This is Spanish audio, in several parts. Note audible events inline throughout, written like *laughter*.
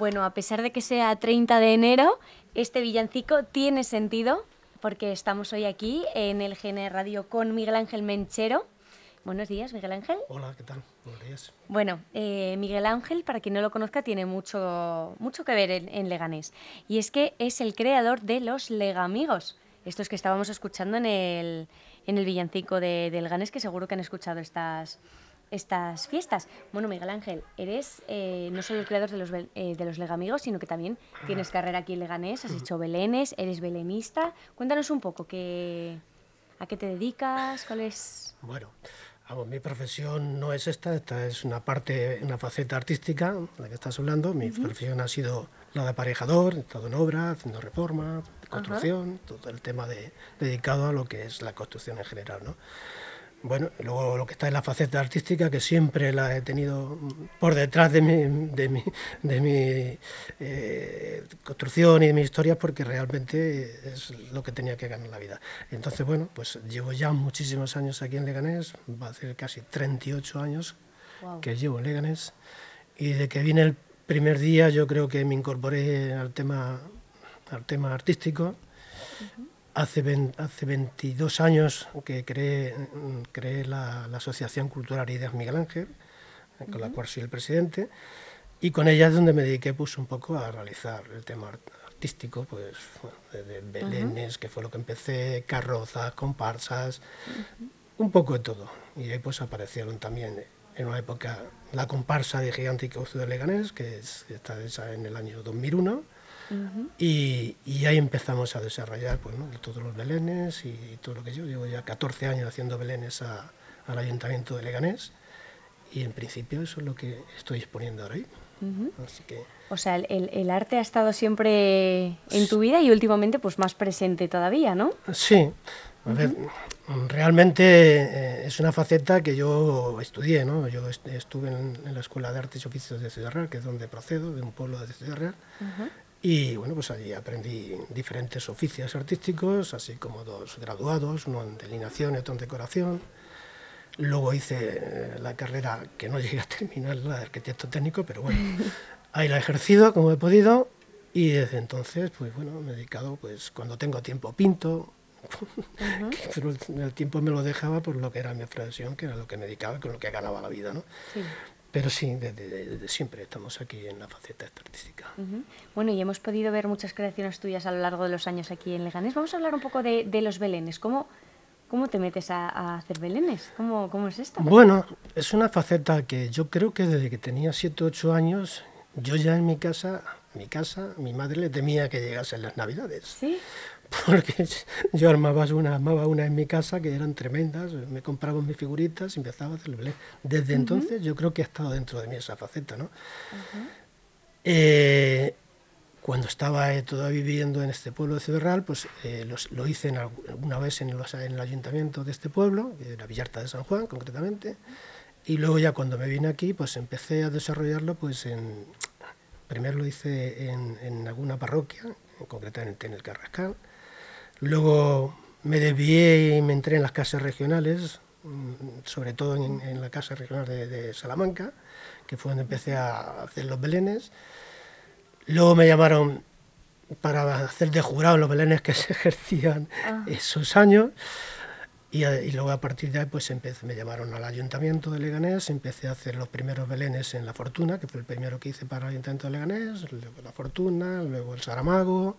Bueno, a pesar de que sea 30 de enero, este villancico tiene sentido porque estamos hoy aquí en el GN Radio con Miguel Ángel Menchero. Buenos días, Miguel Ángel. Hola, ¿qué tal? Buenos días. Bueno, eh, Miguel Ángel, para quien no lo conozca, tiene mucho, mucho que ver en, Leganés. Y es que es el creador de los Legamigos, estos que estábamos escuchando en el, en el villancico de, de Leganés, que seguro que han escuchado estas, estas fiestas. Bueno, Miguel Ángel, eres eh, no solo el creador de los, eh, de los Legamigos, sino que también tienes carrera aquí en Leganés, has hecho belenes, eres belenista. Cuéntanos un poco qué, a qué te dedicas, cuál es... Bueno, mi profesión no es esta, esta es una parte, una faceta artística de la que estás hablando. Mi profesión ha sido la de aparejador, he estado en obra, haciendo reforma, construcción, todo el tema de, dedicado a lo que es la construcción en general, ¿no? Bueno, luego lo que está en la faceta artística, que siempre la he tenido por detrás de mi, de mi, de mi eh, construcción y de mi historia, porque realmente es lo que tenía que ganar la vida. Entonces, bueno, pues llevo ya muchísimos años aquí en Leganés, va a ser casi 38 años que llevo en Leganés, y de que vine el primer día yo creo que me incorporé al tema, al tema artístico. Hace, hace 22 años que creé, creé la, Asociación Cultural Ideas Miguel Ángel, con la cual soy el presidente, y con ella es donde me dediqué pues, un poco a realizar el tema artístico, pues de, belenes, que fue lo que empecé, carrozas, comparsas, un poco de todo. Y ahí pues aparecieron también en una época la comparsa de Gigántico de Leganés, que es, está hecha en el año 2001, y, ahí empezamos a desarrollar pues, todos los belenes y todo lo que yo. Llevo ya 14 años haciendo belenes al Ayuntamiento de Leganés y en principio eso es lo que estoy exponiendo ahora. O sea, el, arte ha estado siempre en tu vida y últimamente pues más presente todavía, ¿no? Sí. A ver, realmente eh, es una faceta que yo estudié, ¿no? Yo estuve en, la Escuela de Artes y Oficios de Ciudad Real, que es donde procedo, de un pueblo de Ciudad Real, y bueno, pues allí aprendí diferentes oficios artísticos, así como dos graduados, uno en delineación y otro en decoración. Luego hice eh, la carrera que no *laughs* llegué a terminar, la de arquitecto técnico, pero bueno, *laughs* ahí la he ejercido como he podido y desde entonces, pues bueno, me he dedicado, pues cuando tengo tiempo pinto, *laughs* pero el tiempo me lo dejaba por lo que era mi profesión, que era lo que me dedicaba, con lo que ganaba la vida, ¿no? Sí. Pero sí, desde, siempre estamos aquí en la faceta artística. Bueno, y hemos podido ver muchas creaciones tuyas a lo largo de los años aquí en Leganés. Vamos a hablar un poco de, los belenes. ¿Cómo, ¿Cómo te metes a, hacer belenes? ¿Cómo, ¿Cómo, es esto? Bueno, es una faceta que yo creo que desde que tenía 7 o 8 años, yo ya en mi casa, mi casa, mi madre le temía que llegasen las navidades. ¿Sí? *laughs* porque yo armaba una, armaba una en mi casa que eran tremendas, me compraba mis figuritas y empezaba a hacer el Desde entonces yo creo que ha estado dentro de mí esa faceta, ¿no? Eh, cuando estaba eh, todavía viviendo en este pueblo de Ciudad Real, pues eh, lo hice en, alguna vez en, en, el ayuntamiento de este pueblo, de la Villarta de San Juan concretamente, y luego ya cuando me vine aquí, pues empecé a desarrollarlo, pues en, primero lo hice en, en alguna parroquia, concretamente en el Carrascal, Luego me desvié y me entré en las casas regionales, mm, sobre todo en, la casa regional de, Salamanca, que fue donde empecé a hacer los belenes. Luego me llamaron para hacer de jurado los belenes que *laughs* se ejercían ah. esos años. Y, luego a partir de ahí pues me llamaron al ayuntamiento de Leganés, empecé a hacer los primeros belenes en La Fortuna, que fue el primero que hice para el ayuntamiento de Leganés, luego La Fortuna, luego el Saramago,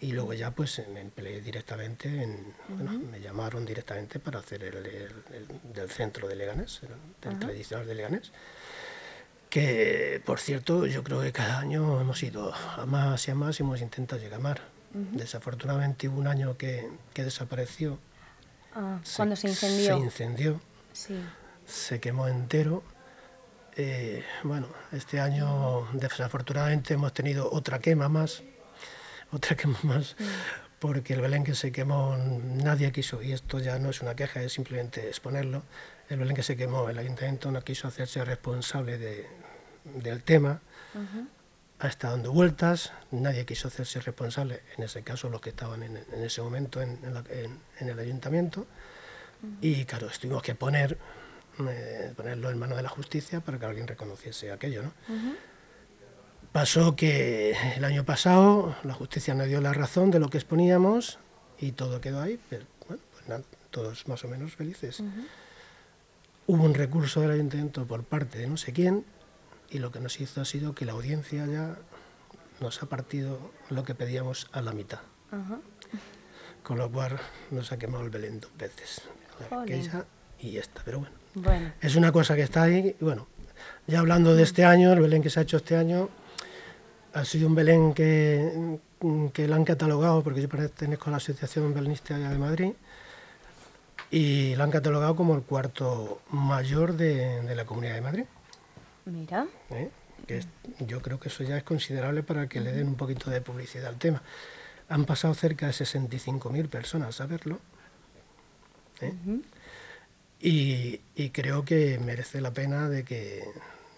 y luego ya pues me empleé directamente, en, bueno, me llamaron directamente para hacer el, del centro de Leganés, del tradicional de Leganés, que por cierto yo creo que cada año hemos ido a más y a más y hemos intentado llegar a más. Desafortunadamente hubo un año que, que desapareció. Ah, cuando se incendió. Se incendió. Sí. Se quemó entero. Eh, bueno, este año desafortunadamente hemos tenido otra quema más otra que *laughs* más, porque el Belén que se quemó nadie quiso, y esto ya no es una queja, es simplemente exponerlo, el Belén que se quemó, el ayuntamiento no quiso hacerse responsable de, del tema, ha estado dando vueltas, nadie quiso hacerse responsable, en ese caso los que estaban en, ese momento en, el ayuntamiento, y claro, tuvimos que poner, eh, ponerlo en manos de la justicia para que alguien reconociese aquello, ¿no? Pasó que el año pasado la justicia nos dio la razón de lo que exponíamos y todo quedó ahí, pero bueno, pues nada, todos más o menos felices. Hubo un recurso del ayuntamiento por parte de no sé quién y lo que nos hizo ha sido que la audiencia ya nos ha partido lo que pedíamos a la mitad. Con lo cual nos ha quemado el Belén dos veces. Aquella y esta, pero bueno. Bueno. Es una cosa que está ahí. Y bueno, ya hablando de este año, el Belén que se ha hecho este año, ha sido un Belén que, que lo han catalogado, porque yo pertenezco a la Asociación Belenista de Madrid, y lo han catalogado como el cuarto mayor de, de la Comunidad de Madrid. Mira. ¿Eh? Que es- yo creo que eso ya es considerable para que le den un poquito de publicidad al tema. Han pasado cerca de 65.000 personas a verlo. ¿eh? y, y creo que merece la pena de que,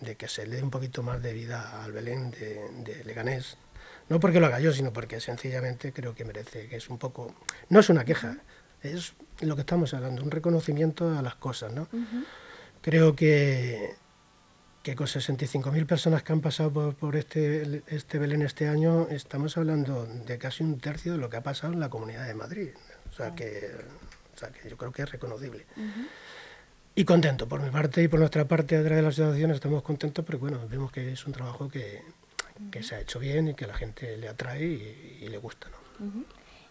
de que se le dé un poquito más de vida al Belén de, de Leganés. No porque lo haga yo, sino porque sencillamente creo que merece, que es un poco... No es una queja, es lo que estamos hablando, un reconocimiento a las cosas, ¿no? Creo que, que con 65.000 personas que han pasado por, por este, este Belén este año, estamos hablando de casi un tercio de lo que ha pasado en la Comunidad de Madrid. O sea, que, o sea, que yo creo que es reconocible. Y contento, por mi parte y por nuestra parte, a través de la asociación, estamos contentos porque bueno, vemos que es un trabajo que, que se ha hecho bien y que a la gente le atrae y, y le gusta. ¿no?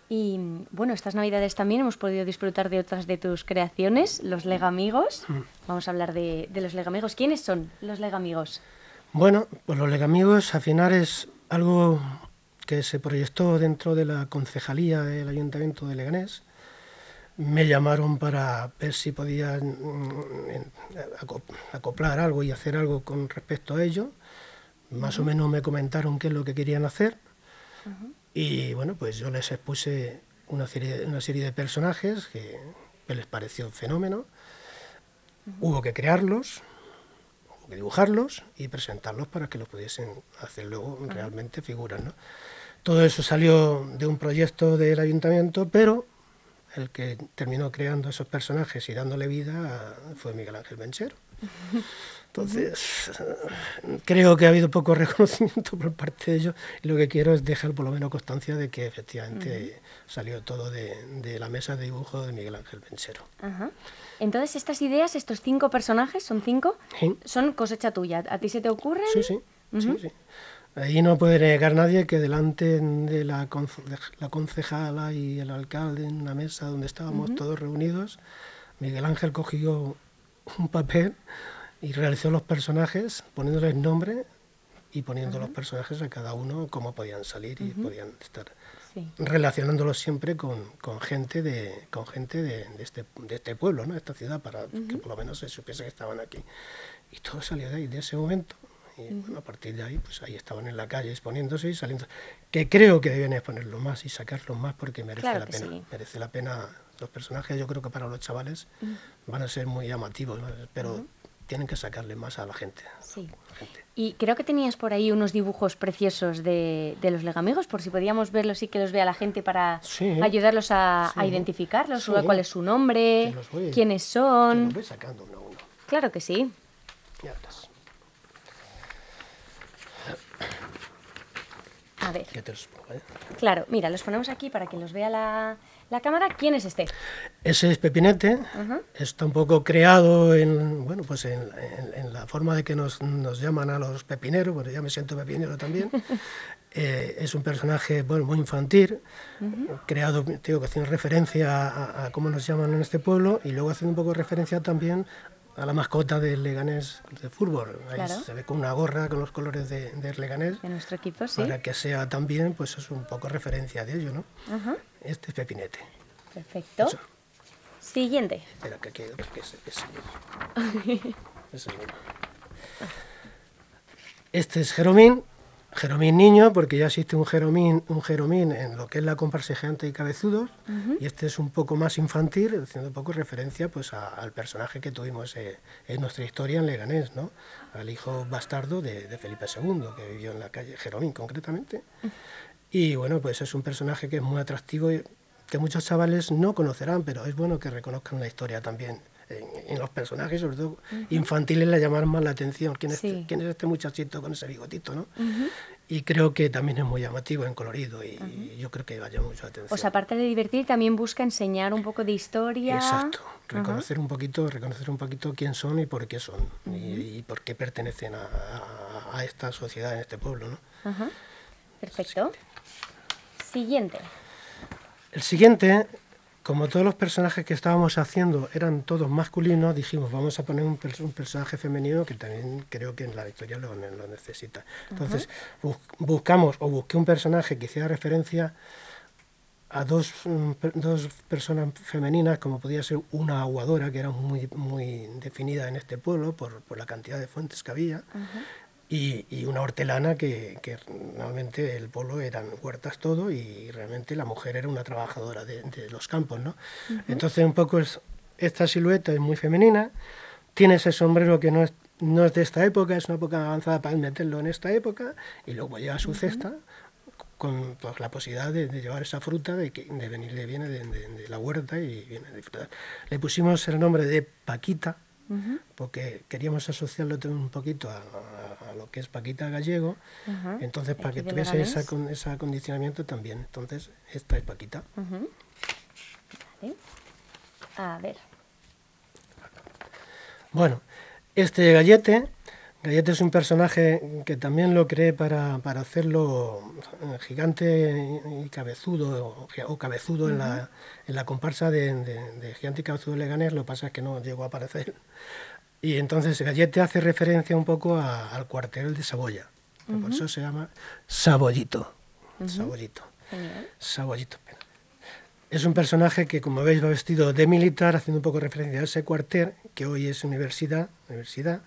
Y bueno, estas navidades también hemos podido disfrutar de otras de tus creaciones, los Legamigos. Vamos a hablar de, de los Legamigos. ¿Quiénes son los Legamigos? Bueno, pues los Legamigos al final es algo que se proyectó dentro de la concejalía del Ayuntamiento de Leganés. Me llamaron para ver si podían mm, acoplar algo y hacer algo con respecto a ello. Más o menos me comentaron qué es lo que querían hacer. Y bueno, pues yo les expuse una serie, una serie de personajes que, que les pareció un fenómeno. Hubo que crearlos, hubo que dibujarlos y presentarlos para que los pudiesen hacer luego realmente figuras. ¿no? Todo eso salió de un proyecto del ayuntamiento, pero el que terminó creando esos personajes y dándole vida fue Miguel Ángel Benchero. Entonces, creo que ha habido poco reconocimiento *laughs* por parte de ellos y lo que quiero es dejar por lo menos constancia de que efectivamente salió todo de, de la mesa de dibujo de Miguel Ángel Benchero. Ajá. Entonces, estas ideas, estos cinco personajes, son cinco, Sí. son cosecha tuya. ¿A ti se te ocurren? Sí, sí, sí, sí. Ahí no puede negar nadie que delante de la, la concejala y el alcalde en una mesa donde estábamos todos reunidos, Miguel Ángel cogió un papel y realizó los personajes poniéndoles nombre y poniendo los personajes a cada uno cómo podían salir y podían estar Sí. relacionándolos siempre con, con gente de con gente de, de este, de este pueblo, ¿no? de esta ciudad, para que por lo menos se supiese que estaban aquí. Y todo salió de ahí, de ese momento. Y bueno, a partir de ahí, pues ahí estaban en la calle exponiéndose y saliendo. Que creo que deben exponerlo más y sacarlos más porque merece Claro la pena. sí. Merece la pena. Los personajes, yo creo que para los chavales van a ser muy llamativos, pero tienen que sacarle más a la gente. Sí. a la gente. Y creo que tenías por ahí unos dibujos preciosos de, de los legamigos, por si podíamos verlos y que los vea la gente para Sí. ayudarlos a, a identificarlos, Sí. cuál es su nombre, voy- quiénes son. voy sacando uno a uno. Claro que sí. Ya verás. A ver, Que te los pongo, ¿eh? claro, mira, los ponemos aquí para que los vea la, la cámara. ¿Quién es este? Ese es Pepinete, está un poco creado en, bueno, pues en, en- en la forma de que nos, nos llaman a los pepineros, bueno, ya me siento pepinero también. *laughs* Eh, es un personaje bueno, muy infantil, creado, digo, que haciendo referencia a, a cómo nos llaman en este pueblo y luego haciendo un poco referencia también a la mascota del Leganés de fútbol. Ahí Claro. se ve con una gorra con los colores de, Leganés De nuestro equipo, sí. para que sea también, pues es un poco referencia de ello, ¿no? Ajá, Este es Pepinete. perfecto. Eso. Siguiente. Espera, que aquí hay otro que es, es el mismo. *laughs* Es el mismo. Este es Jeromín, Jeromín niño, porque ya existe un Jeromín, un Jeromín en lo que es la comparsa gigante y cabezudos, y este es un poco más infantil, haciendo un poco referencia pues a- al personaje que tuvimos eh, en nuestra historia en Leganés, ¿no? Al hijo bastardo de, de Felipe II, que vivió en la calle Jeromín concretamente. Y bueno, pues es un personaje que es muy atractivo y que muchos chavales no conocerán, pero es bueno que reconozcan la historia también. En, en los personajes, sobre todo infantiles, le llaman más la atención. ¿Quién, es Sí. este, quién es este muchachito con ese bigotito? ¿no? y creo que también es muy llamativo en colorido y yo creo que vaya mucho atención. O sea, aparte de divertir, también busca enseñar un poco de historia. Exacto, reconocer un poquito, reconocer un poquito quién son y por qué son y, por qué pertenecen a, esta sociedad, en este pueblo, ¿no? Perfecto. Siguiente. El siguiente como todos los personajes que estábamos haciendo eran todos masculinos, dijimos, vamos a poner un, personaje femenino que también creo que en la historia lo, necesita. Entonces, buscamos o busqué un personaje que hiciera referencia a dos, mm, dos, personas femeninas, como podía ser una aguadora, que era muy, muy definida en este pueblo por, por la cantidad de fuentes que había, y, una hortelana que, que, normalmente el pueblo eran huertas todo y realmente la mujer era una trabajadora de, los campos, ¿no? Entonces un poco es, esta silueta es muy femenina, tiene ese sombrero que no es, no es de esta época, es una época avanzada para meterlo en esta época y luego lleva su cesta con pues, la posibilidad de, llevar esa fruta de que de venirle viene de, la huerta y viene a disfrutar. Le pusimos el nombre de Paquita, porque queríamos asociarlo un poquito a, lo que es Paquita Gallego, entonces para que tuviese esa, con, ese acondicionamiento también. Entonces, esta es Paquita. A ver. Bueno, este gallete Gallete es un personaje que también lo creé para, para hacerlo eh, gigante y cabezudo, o, cabezudo en, la, en, la, comparsa de, de, Gigante y Cabezudo Leganés, lo que pasa es que no llegó a aparecer. Y entonces Gallete hace referencia un poco al cuartel de Saboya, por eso se llama Sabollito. Sabollito. Sabollito. Es un personaje que, como veis, va vestido de militar, haciendo un poco referencia a ese cuartel, que hoy es universidad, universidad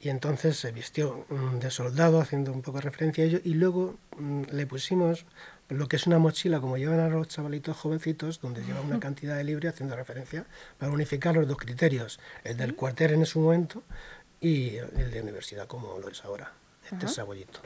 y entonces se vistió de soldado, haciendo un poco referencia a ello, y luego mm, le pusimos lo que es una mochila, como llevan a los chavalitos jovencitos, donde lleva una cantidad de libre, haciendo referencia, para unificar los dos criterios, el del cuartel en ese momento y el de universidad, como lo es ahora, este es sabollito.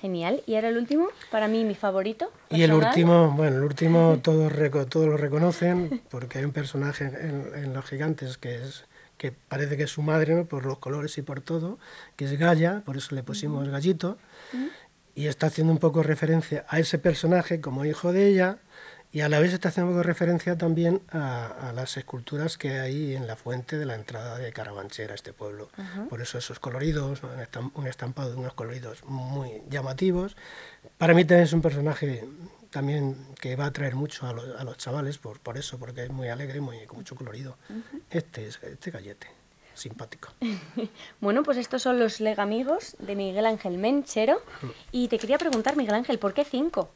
Genial. ¿Y ahora el último? Para mí, mi favorito. Y el último, bueno, el *laughs* último todos, todos lo reconocen, porque hay un personaje en Los Gigantes que es que parece que es su madre por los colores y por todo, que es Gaya, por eso le pusimos Gallito, y está haciendo un poco referencia a ese personaje como hijo de ella, y a la vez está haciendo un poco referencia también a, las esculturas que hay en la fuente de la entrada de Carabanchera, este pueblo. Por eso esos coloridos, un estampado de unos coloridos muy llamativos. Para mí también es un personaje también que va a atraer mucho a, los chavales por, por eso, porque es muy alegre, muy, con mucho colorido. Este es este gallete, simpático. *laughs* bueno, pues estos son los legamigos de Miguel Ángel Menchero. Y te quería preguntar, Miguel Ángel, ¿por qué cinco?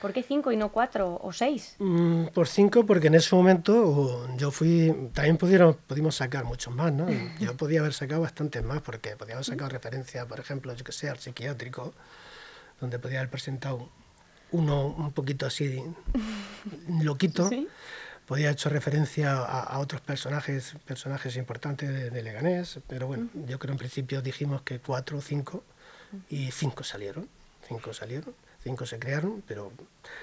¿Por qué cinco y no cuatro o seis? Mm, por cinco, porque en ese momento yo fui. También pudieron, pudimos sacar muchos más, ¿no? *laughs* Yo podía haber sacado bastantes más, porque podía haber sacado referencia, por ejemplo, yo que sé, al psiquiátrico, donde podía haber presentado uno un poquito así loquito. Podía haber hecho referencia a, otros personajes, personajes importantes de, Leganés, pero bueno, yo creo en principio dijimos que cuatro o cinco y cinco salieron, cinco salieron, cinco se crearon, pero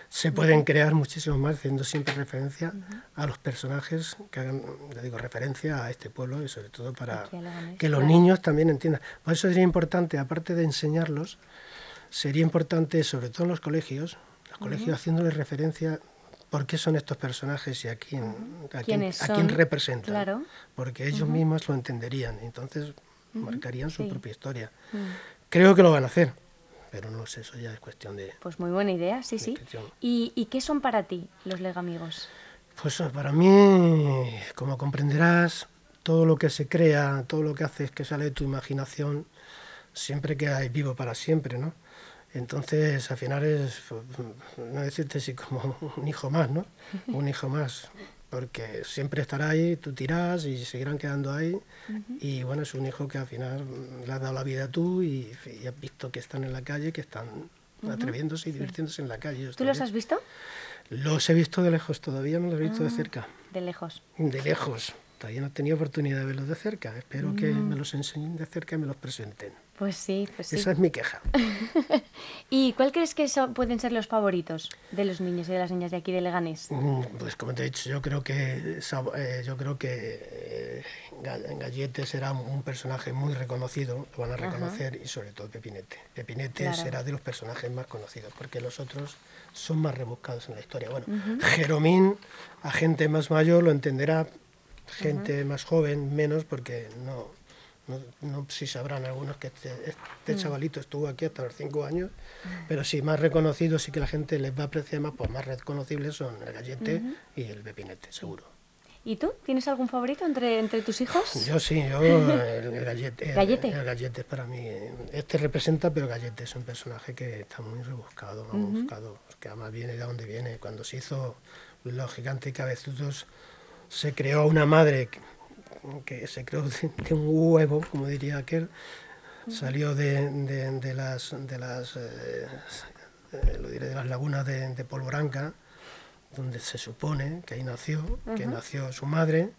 se pueden crear muchísimos más haciendo siempre referencia a los personajes que hagan, le digo, referencia a este pueblo y sobre todo para que los niños también entiendan. Por eso sería importante, aparte de enseñarlos, sería importante, sobre todo en los colegios, los colegios haciéndoles referencia por qué son estos personajes y a quién, a quién, a quién representan. Porque ellos mismos lo entenderían, entonces marcarían su propia historia. Creo que lo van a hacer, pero no sé, eso ya es cuestión de... Pues muy buena idea, sí, sí. ¿Y, ¿Y, qué son para ti los legamigos? Pues para mí, como comprenderás, todo lo que se crea, todo lo que haces que sale de tu imaginación, siempre queda vivo para siempre, ¿no? Entonces, al final es, no decirte si como *laughs* un hijo más, ¿no? Un hijo más, porque siempre estará ahí, tú tiras y seguirán quedando ahí. Y bueno, es un hijo que al final le has dado la vida a tú y, has visto que están en la calle, que están atreviéndose y divirtiéndose en la calle. ¿Tú los has visto? Los he visto de lejos, todavía no los he visto de ah, cerca. De lejos. De lejos. Todavía no he tenido oportunidad de verlos de cerca. Espero que me los enseñen de cerca y me los presenten. Pues sí, pues sí. Esa es mi queja. *laughs* ¿Y cuál crees que pueden ser los favoritos de los niños y de las niñas de aquí de Leganés? Mm, pues como te he dicho, yo creo que eh, yo creo que eh, Gallete será un personaje muy reconocido, lo van a reconocer, y sobre todo Pepinete. Pepinete será de los personajes más conocidos, porque los otros son más rebuscados en la historia. Bueno, Jeromín, a gente más mayor lo entenderá, gente más joven menos, porque no, no, si sabrán algunos que este, este mm. chavalito estuvo aquí hasta los cinco años, pero sí, más reconocidos sí que la gente les va a apreciar más, pues más reconocibles son el gallete y el pepinete, seguro. ¿Y tú? ¿Tienes algún favorito entre, entre tus hijos? Yo sí, yo *laughs* el, gallete. ¿Gallete? El, gallete para mí. Este representa, pero Gallete es un personaje que está muy rebuscado, buscado, que además viene de donde viene. Cuando se hizo Los Gigantes y Cabezudos, se creó una madre que se creó de, un huevo, como diría aquel, salió de, de, las, de las, eh, eh, lo diré, de las lagunas de, de Polvoranca, donde se supone que ahí nació, que nació su madre,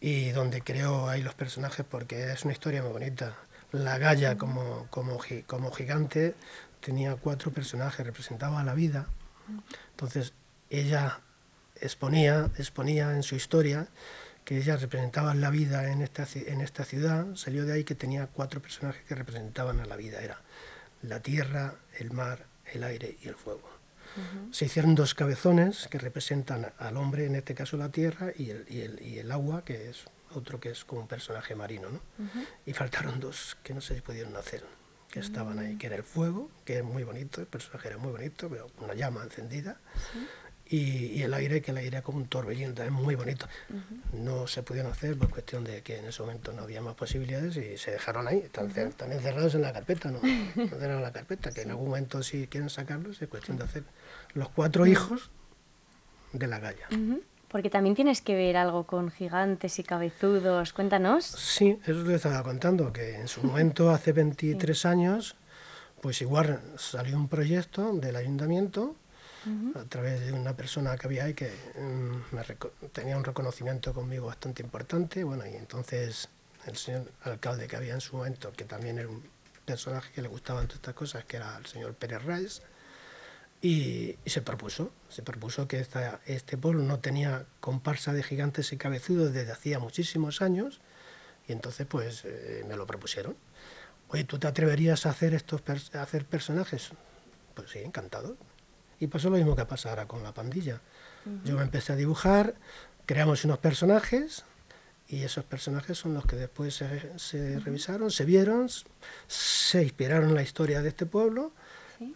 y donde creó ahí los personajes, porque es una historia muy bonita. La Galla como, como, como gigante tenía cuatro personajes, representaba la vida. Entonces ella exponía, exponía en su historia que ella representaba la vida en esta, en esta ciudad, salió de ahí que tenía cuatro personajes que representaban a la vida. Era la tierra, el mar, el aire y el fuego. Se hicieron dos cabezones que representan al hombre, en este caso la tierra, y el, y el, y el agua, que es otro que es como un personaje marino. ¿no? Y faltaron dos que no se pudieron hacer, que estaban ahí, que era el fuego, que es muy bonito, el personaje era muy bonito, pero una llama encendida y, el aire, que el aire como un torbellino, es muy bonito. No se pudieron hacer por cuestión de que en ese momento no había más posibilidades y se dejaron ahí, están, encerrados en la carpeta, no, *laughs* no la carpeta, que en algún momento si quieren sacarlos es cuestión de hacer los cuatro hijos de la galla. Porque también tienes que ver algo con gigantes y cabezudos, cuéntanos. Sí, eso lo estaba contando, que en su *laughs* momento, hace 23 años, pues igual salió un proyecto del ayuntamiento a través de una persona que había ahí que mm, tenía un reconocimiento conmigo bastante importante. Bueno, y entonces el señor alcalde que había en su momento, que también era un personaje que le gustaban todas estas cosas, que era el señor Pérez Reis, y, se propuso, se propuso que esta, este pueblo no tenía comparsa de gigantes y cabezudos desde hacía muchísimos años, y entonces pues eh, me lo propusieron. Oye, ¿tú te atreverías a hacer estos a hacer personajes? Pues sí, encantado. Y pasó lo mismo que pasa ahora con la pandilla. Yo me empecé a dibujar, creamos unos personajes y esos personajes son los que después se, revisaron, se vieron, se inspiraron en la historia de este pueblo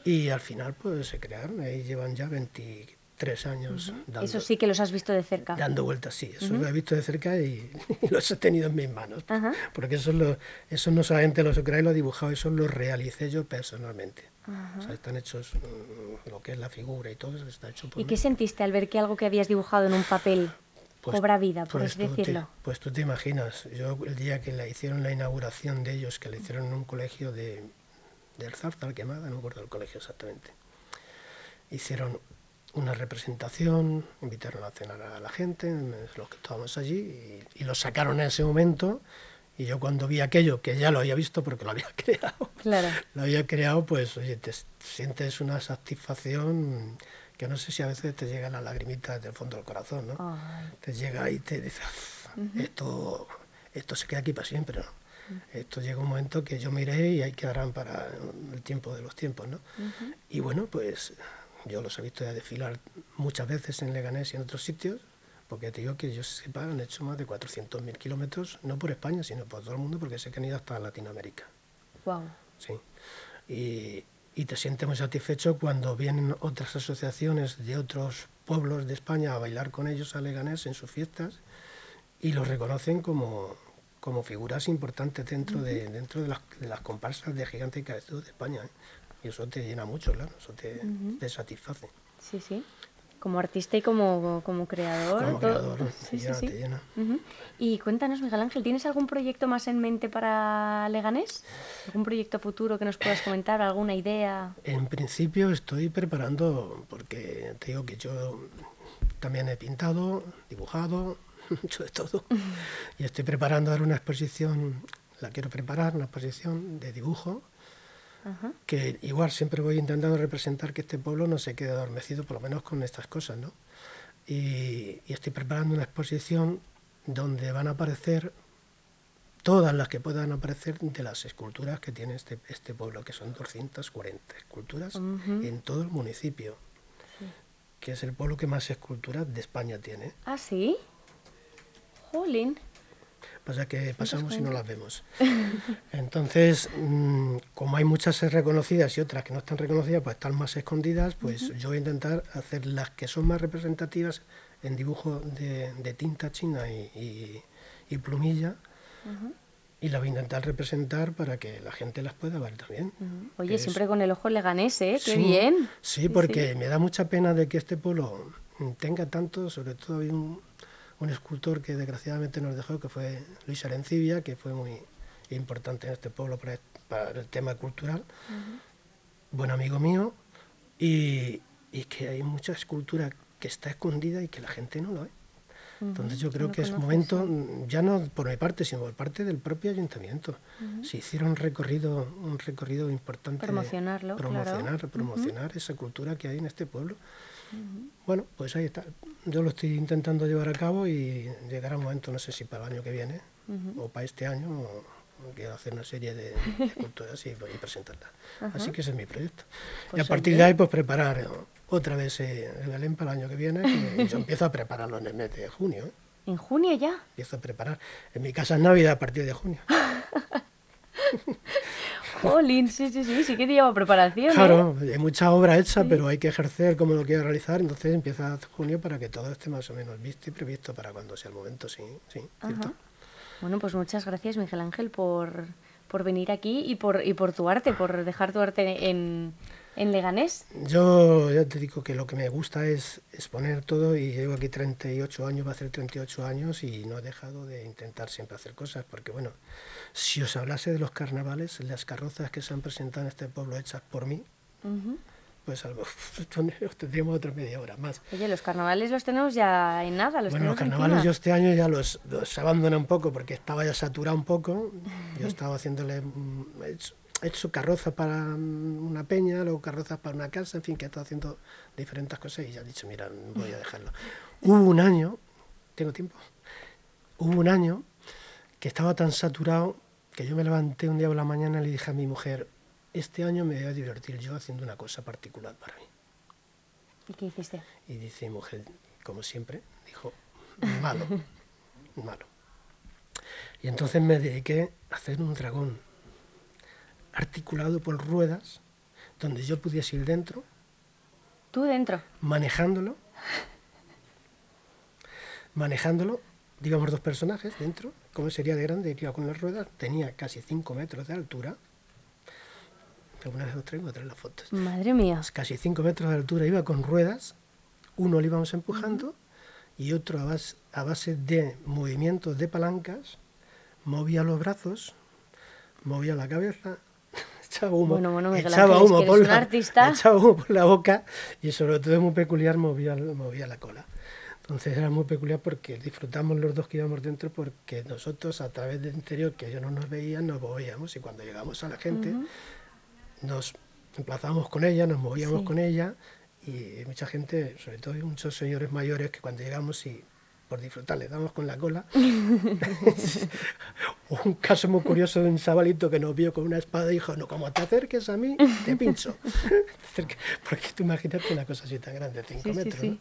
y al final pues se crearon. Ahí llevan ya 23 años. dando, eso sí que los has visto de cerca. Dando vueltas, sí, eso lo he visto de cerca *laughs* y, los he tenido en mis manos. Porque eso, lo, eso no solamente los y lo he dibujado, eso lo realicé yo personalmente. O sea, están hechos, mm, lo que es la figura y todo eso está hecho por ¿Y qué sentiste al ver que algo que habías dibujado en un papel pues, cobra vida, por pues así decirlo? pues tú te imaginas, yo el día que le hicieron la inauguración de ellos, que le hicieron en un colegio de, del Zarzal, quemada, no me acuerdo del colegio exactamente, hicieron una representación, invitaron a cenar a la gente, los que estábamos allí, y, y los sacaron en ese momento y yo cuando vi aquello, que ya lo había visto porque lo había *laughs* creado, claro. lo había creado, pues oye, te sientes una satisfacción que no sé si a veces te llega la lagrimita desde el fondo del corazón, ¿no? Te llega y te dices, esto, esto se queda aquí para siempre, ¿no? Esto llega un momento que yo miré y ahí quedarán para el tiempo de los tiempos, ¿no? Y bueno, pues yo los he visto ya desfilar muchas veces en Leganés y en otros sitios, porque te digo que ellos sepa, han hecho más de 400.000 kilómetros, no por España, sino por todo el mundo, porque sé que han ido hasta Latinoamérica. Wow. Sí. Y, y te sientes muy satisfecho cuando vienen otras asociaciones de otros pueblos de España a bailar con ellos a Leganés en sus fiestas y los reconocen como, como figuras importantes dentro, de, dentro de, las, de las comparsas de Gigante y de España. ¿eh? Y eso te llena mucho, claro, eso te, te satisface. Sí, sí como artista y como, como creador. Como creador, sí, sí, sí. Y cuéntanos, Miguel Ángel, ¿tienes algún proyecto más en mente para Leganés? ¿Algún proyecto futuro que nos puedas comentar? ¿Alguna idea? En principio estoy preparando, porque te digo que yo también he pintado, dibujado, *laughs* hecho de todo. Y estoy preparando ahora una exposición, la quiero preparar, una exposición de dibujo que igual siempre voy intentando representar que este pueblo no se quede adormecido, por lo menos con estas cosas, ¿no? Y, estoy preparando una exposición donde van a aparecer todas las que puedan aparecer de las esculturas que tiene este, este pueblo, que son 240 esculturas en todo el municipio, que es el pueblo que más esculturas de España tiene. ¿Ah, sí? Jolín. Pasa que pasamos y no las vemos. Entonces, mm, como hay muchas reconocidas y otras que no están reconocidas, pues están más escondidas, pues yo voy a intentar hacer las que son más representativas en dibujo de, tinta china y, plumilla. Y las voy a intentar representar para que la gente las pueda ver también. Oye, siempre con el ojo leganés, ¿eh? ¡Qué bien! Sí, porque me da mucha pena de que este pueblo tenga tanto, sobre todo hay un, un escultor que desgraciadamente nos dejó, que fue Luis Arencibia, que fue muy importante en este pueblo para, el tema cultural, buen amigo mío, y, que hay mucha escultura que está escondida y que la gente no lo ve. Entonces yo creo que es momento, ya no por mi parte, sino por parte del propio ayuntamiento. Se hicieron un recorrido, un recorrido importante. Promocionarlo. Promocionar, promocionar esa cultura que hay en este pueblo. Bueno, pues ahí está. Yo lo estoy intentando llevar a cabo y llegará un momento, no sé si para el año que viene o para este año, quiero hacer una serie de, esculturas y, y presentarlas. Así que ese es mi proyecto. y pues a partir de ahí, pues preparar otra vez eh, el Belén para el año que viene. Y *laughs* yo empiezo a prepararlo en el mes de junio. ¿eh? ¿En junio ya? Empiezo a preparar. En mi casa es Navidad a partir de junio. *laughs* Jolín, sí, sí, sí, sí que lleva preparación. Claro, hay mucha obra hecha, pero hay que ejercer como lo quiero realizar, entonces empieza junio para que todo esté más o menos visto y previsto para cuando sea el momento, sí, sí, ¿cierto? Bueno, pues muchas gracias, Miguel Ángel, por, por venir aquí y por, y por tu arte, por dejar tu arte en, en Leganés? Yo ya te digo que lo que me gusta es exponer todo y llevo aquí 38 años, va a ser 38 años y no he dejado de intentar siempre hacer cosas porque bueno, si os hablase de los carnavales, las carrozas que se han presentado en este pueblo hechas por mí, pues algo, *laughs* tendríamos otra media hora más. Oye, los carnavales los tenemos ya en nada. Los bueno, los carnavales yo este año ya los, los abandoné un poco porque estaba ya saturado un poco. Yo estaba haciéndole mm, he hecho carrozas para una peña, luego carrozas para una casa, en fin, que he estado haciendo diferentes cosas y ya he dicho, mira, voy a dejarlo. Hubo un año, tengo tiempo, hubo un año que estaba tan saturado que yo me levanté un día por la mañana y le dije a mi mujer, este año me voy a divertir yo haciendo una cosa particular para mí. ¿Y qué hiciste? Y dice mi mujer, como siempre, dijo, malo, *laughs* malo. Y entonces me dediqué a hacer un dragón articulado por ruedas, donde yo pudiese ir dentro. ¿Tú dentro? Manejándolo. Manejándolo, digamos dos personajes dentro, como sería de grande, iba con las ruedas, tenía casi 5 metros de altura. Alguna vez os traigo las fotos. Madre mía. Casi 5 metros de altura, iba con ruedas, uno le íbamos empujando y otro a base, a base de movimientos de palancas, movía los brazos, movía la cabeza, echaba humo, echaba, humo por la, *laughs* echaba humo por la boca y sobre todo muy peculiar movía, movía la cola. Entonces era muy peculiar porque disfrutamos los dos que íbamos dentro porque nosotros a través del interior que ellos no nos veían nos movíamos y cuando llegamos a la gente nos emplazábamos con ella, nos movíamos con ella y mucha gente, sobre todo muchos señores mayores que cuando llegamos y por disfrutar, le damos con la cola. *laughs* un caso muy curioso de un chavalito que nos vio con una espada y dijo, no, como te acerques a mí, te *laughs* pincho. *laughs* Porque tú imagínate una cosa así tan grande, 5 metros.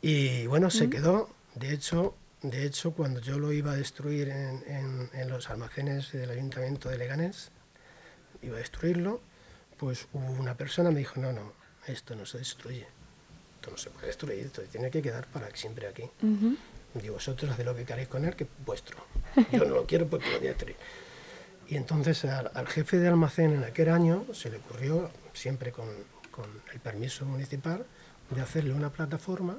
Y bueno, se quedó. De hecho, de hecho, cuando yo lo iba a destruir en, en, los almacenes del ayuntamiento de Leganés, iba a destruirlo, pues hubo una persona me dijo, no, no, esto no se destruye esto no se puede destruir, esto tiene que quedar para siempre aquí. Y vosotros hacéis lo que queráis con él, que es vuestro. *laughs* Yo no lo quiero porque lo voy a destruir. Y entonces al, jefe de almacén en aquel año se le ocurrió, siempre con, con, el permiso municipal, de hacerle una plataforma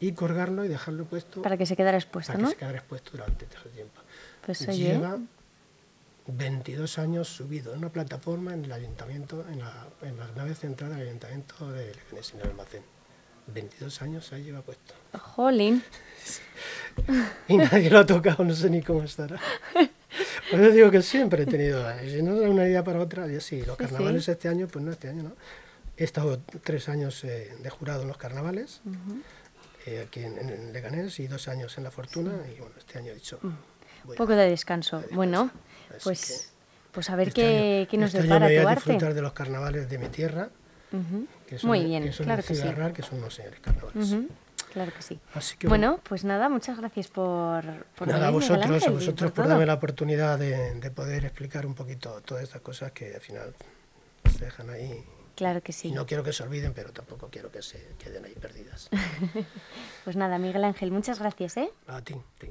y colgarlo y dejarlo puesto. Para que se quedara expuesto, para que se quedara expuesto durante todo el tiempo. Pues Lleva 22 años subido en una plataforma en el ayuntamiento, en, la, en las naves centrales del ayuntamiento de Leganés, en el almacén. 22 años ahí lleva puesto. Jolín. *laughs* y nadie lo ha tocado, no sé ni cómo estará. Por eso digo que siempre he tenido, si no da una idea para otra, ya sí, los carnavales este año, pues no este año, ¿no? He estado tres años eh, de jurado en los carnavales. eh, aquí en, Leganés y dos años en La Fortuna y bueno, este año he dicho... Un poco de descanso. Bueno, pues, pues a ver este qué, qué, nos este depara año me voy a disfrutar de los carnavales de mi tierra. que son, Muy bien, que son claro que sí. Que son unos señores carnavales. Claro que sí. Así que, bueno, pues nada, muchas gracias por, por nada, a vosotros, a vosotros por todo. darme la oportunidad de, de poder explicar un poquito todas estas cosas que al final se dejan ahí Claro que sí. Y no quiero que se olviden, pero tampoco quiero que se queden ahí perdidas. *laughs* pues nada, Miguel Ángel, muchas gracias, ¿eh? A ti, a ti.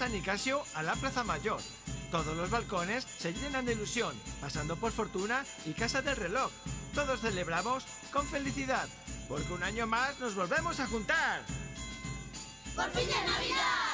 San Nicasio a la Plaza Mayor. Todos los balcones se llenan de ilusión, pasando por Fortuna y Casa del Reloj. Todos celebramos con felicidad, porque un año más nos volvemos a juntar. ¡Por fin de Navidad!